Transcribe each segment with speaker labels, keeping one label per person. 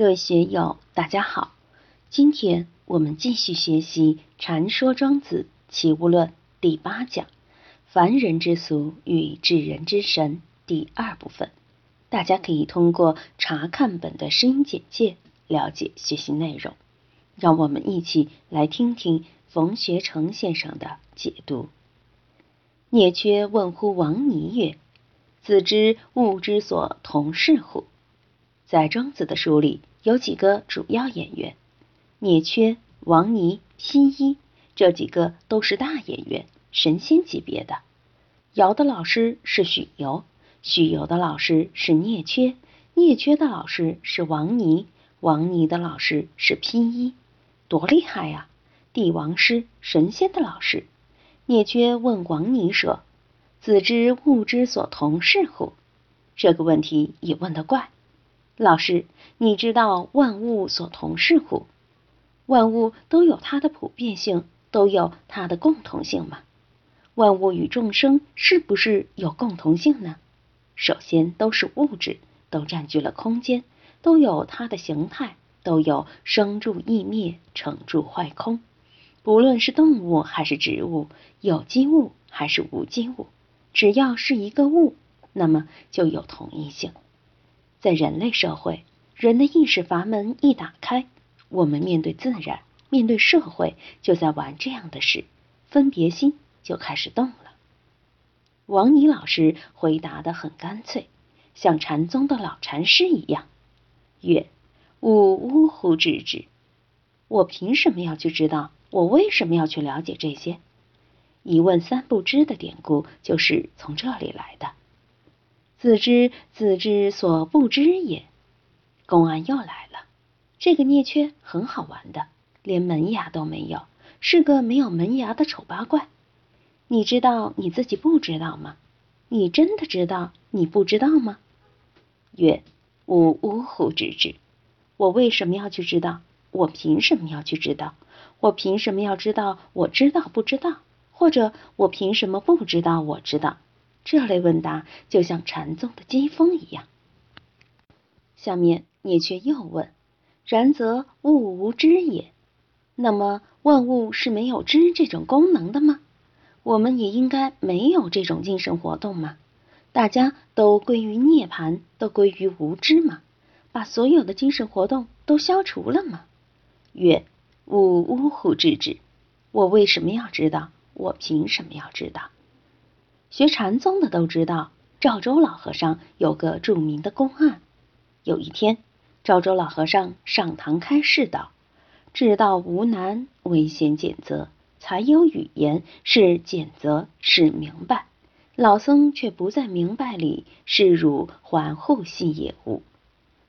Speaker 1: 各位学友，大家好！今天我们继续学习《禅说庄子齐物论》第八讲“凡人之俗与至人之神”第二部分。大家可以通过查看本的声音简介了解学习内容。让我们一起来听听冯学成先生的解读。聂缺问乎王尼曰：“子之物之所同是乎？”在庄子的书里。有几个主要演员，聂缺、王尼、披衣，这几个都是大演员，神仙级别的。尧的老师是许由，许由的老师是聂缺，聂缺的老师是王尼，王尼的老师是披衣，多厉害呀！帝王师，神仙的老师。聂缺问王尼说：“子之物之所同是乎？”这个问题也问得怪。老师，你知道万物所同是乎？万物都有它的普遍性，都有它的共同性吗？万物与众生是不是有共同性呢？首先都是物质，都占据了空间，都有它的形态，都有生住异灭、成住坏空。不论是动物还是植物，有机物还是无机物，只要是一个物，那么就有同一性。在人类社会，人的意识阀门一打开，我们面对自然、面对社会，就在玩这样的事，分别心就开始动了。王尼老师回答的很干脆，像禅宗的老禅师一样，曰：“吾呜呼知之？我凭什么要去知道？我为什么要去了解这些？一问三不知的典故就是从这里来的。”自知自知所不知也。公安又来了。这个聂缺很好玩的，连门牙都没有，是个没有门牙的丑八怪。你知道你自己不知道吗？你真的知道你不知道吗？曰：吾呜呼知之。我为什么要去知道？我凭什么要去知道？我凭什么要知道？我知道不知道？或者我凭什么不知道？我知道？这类问答就像禅宗的机锋一样。下面聂却又问：“然则物无知也？那么万物是没有知这种功能的吗？我们也应该没有这种精神活动吗？大家都归于涅槃，都归于无知吗？把所有的精神活动都消除了吗？”曰：“吾呜呼知之。我为什么要知道？我凭什么要知道？”学禅宗的都知道，赵州老和尚有个著名的公案。有一天，赵州老和尚上堂开示道：“至道无难，唯先简则。才有语言，是简则，是明白。老僧却不在明白里，是汝还护系也无。”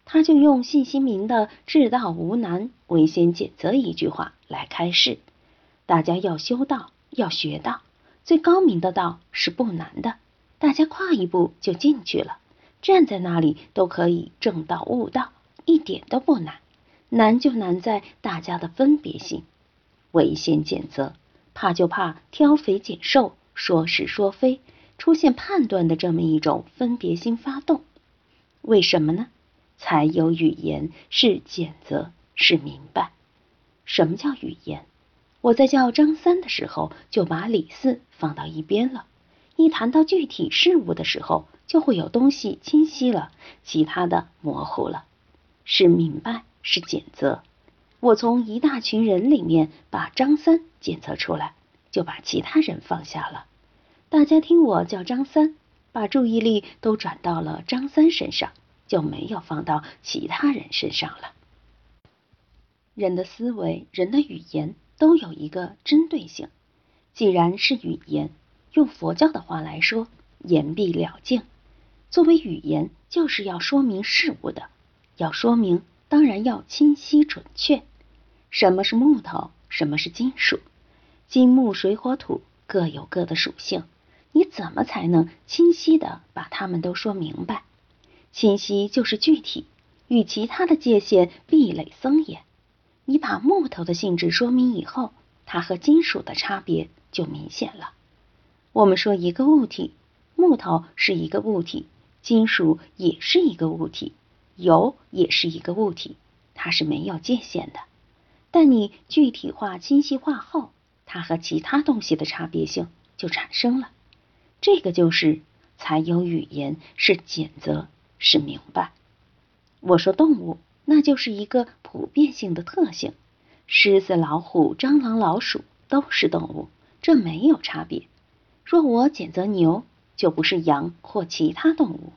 Speaker 1: 他就用信心明的“至道无难，唯先简则”一句话来开示，大家要修道，要学道。最高明的道是不难的，大家跨一步就进去了，站在那里都可以正道悟道，一点都不难。难就难在大家的分别心，唯先拣择，怕就怕挑肥拣瘦，说是说非，出现判断的这么一种分别心发动。为什么呢？才有语言是拣择，是明白。什么叫语言？我在叫张三的时候，就把李四放到一边了。一谈到具体事物的时候，就会有东西清晰了，其他的模糊了。是明白，是检测。我从一大群人里面把张三检测出来，就把其他人放下了。大家听我叫张三，把注意力都转到了张三身上，就没有放到其他人身上了。人的思维，人的语言。都有一个针对性。既然是语言，用佛教的话来说，言必了境。作为语言，就是要说明事物的，要说明，当然要清晰准确。什么是木头？什么是金属？金木水火土各有各的属性，你怎么才能清晰的把它们都说明白？清晰就是具体，与其他的界限壁垒森严。你把木头的性质说明以后，它和金属的差别就明显了。我们说一个物体，木头是一个物体，金属也是一个物体，油也是一个物体，它是没有界限的。但你具体化、清晰化后，它和其他东西的差别性就产生了。这个就是才有语言，是简则，是明白。我说动物，那就是一个普遍性的特性。狮子、老虎、蟑螂、老鼠都是动物，这没有差别。若我检则牛，就不是羊或其他动物。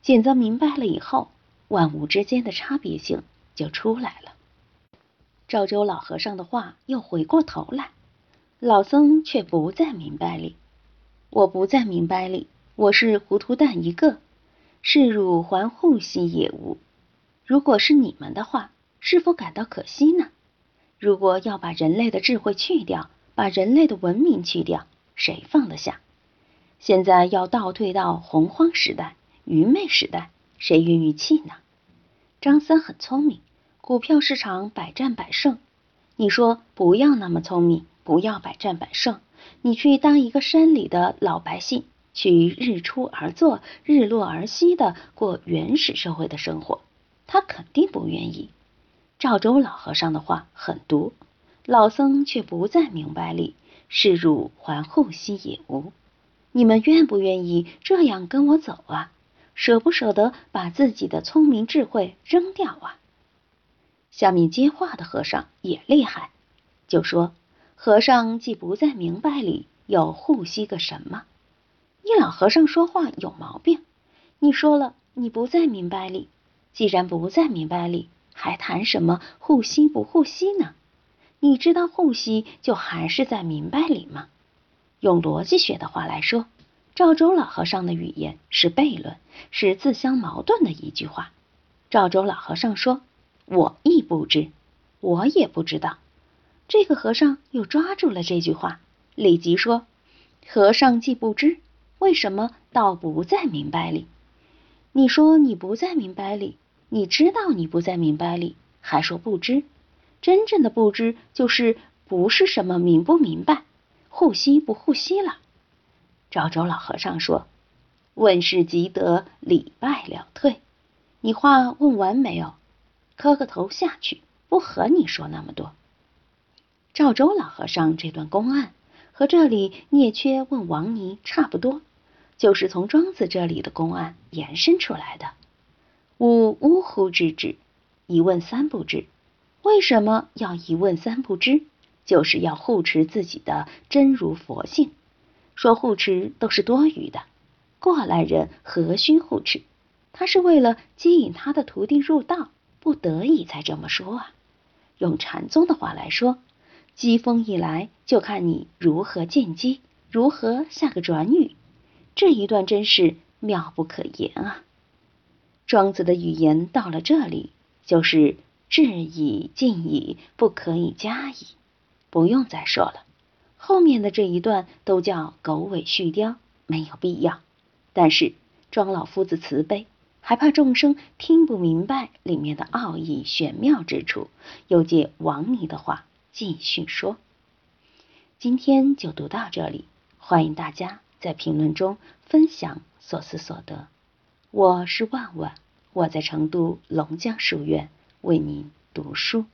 Speaker 1: 检则明白了以后，万物之间的差别性就出来了。赵州老和尚的话又回过头来，老僧却不在明白里。我不在明白里，我是糊涂蛋一个。是汝还护兮也无。如果是你们的话，是否感到可惜呢？如果要把人类的智慧去掉，把人类的文明去掉，谁放得下？现在要倒退到洪荒时代、愚昧时代，谁愿意气呢？张三很聪明，股票市场百战百胜。你说不要那么聪明，不要百战百胜，你去当一个山里的老百姓，去日出而作、日落而息的过原始社会的生活，他肯定不愿意。赵州老和尚的话很毒，老僧却不在明白里。是汝还护兮也无。你们愿不愿意这样跟我走啊？舍不舍得把自己的聪明智慧扔掉啊？下面接话的和尚也厉害，就说：和尚既不在明白里，又护兮个什么？你老和尚说话有毛病。你说了，你不在明白里，既然不在明白里。还谈什么护心不护心呢？你知道护心就还是在明白里吗？用逻辑学的话来说，赵州老和尚的语言是悖论，是自相矛盾的一句话。赵州老和尚说：“我亦不知，我也不知道。”这个和尚又抓住了这句话，立即说：“和尚既不知，为什么倒不在明白里？你说你不在明白里。”你知道你不在明白里，还说不知？真正的不知就是不是什么明不明白，护吸不护吸了。赵州老和尚说：“问事即得，礼拜了退。”你话问完没有？磕个头下去，不和你说那么多。赵州老和尚这段公案和这里聂缺问王尼差不多，就是从庄子这里的公案延伸出来的。吾呜呼之至，一问三不知。为什么要一问三不知？就是要护持自己的真如佛性。说护持都是多余的，过来人何须护持？他是为了吸引他的徒弟入道，不得已才这么说啊。用禅宗的话来说，机锋一来，就看你如何见机，如何下个转语。这一段真是妙不可言啊！庄子的语言到了这里，就是至矣、尽矣，不可以加矣，不用再说了。后面的这一段都叫狗尾续貂，没有必要。但是庄老夫子慈悲，还怕众生听不明白里面的奥义玄妙之处，又借王尼的话继续说。今天就读到这里，欢迎大家在评论中分享所思所得。我是万万，我在成都龙江书院为您读书。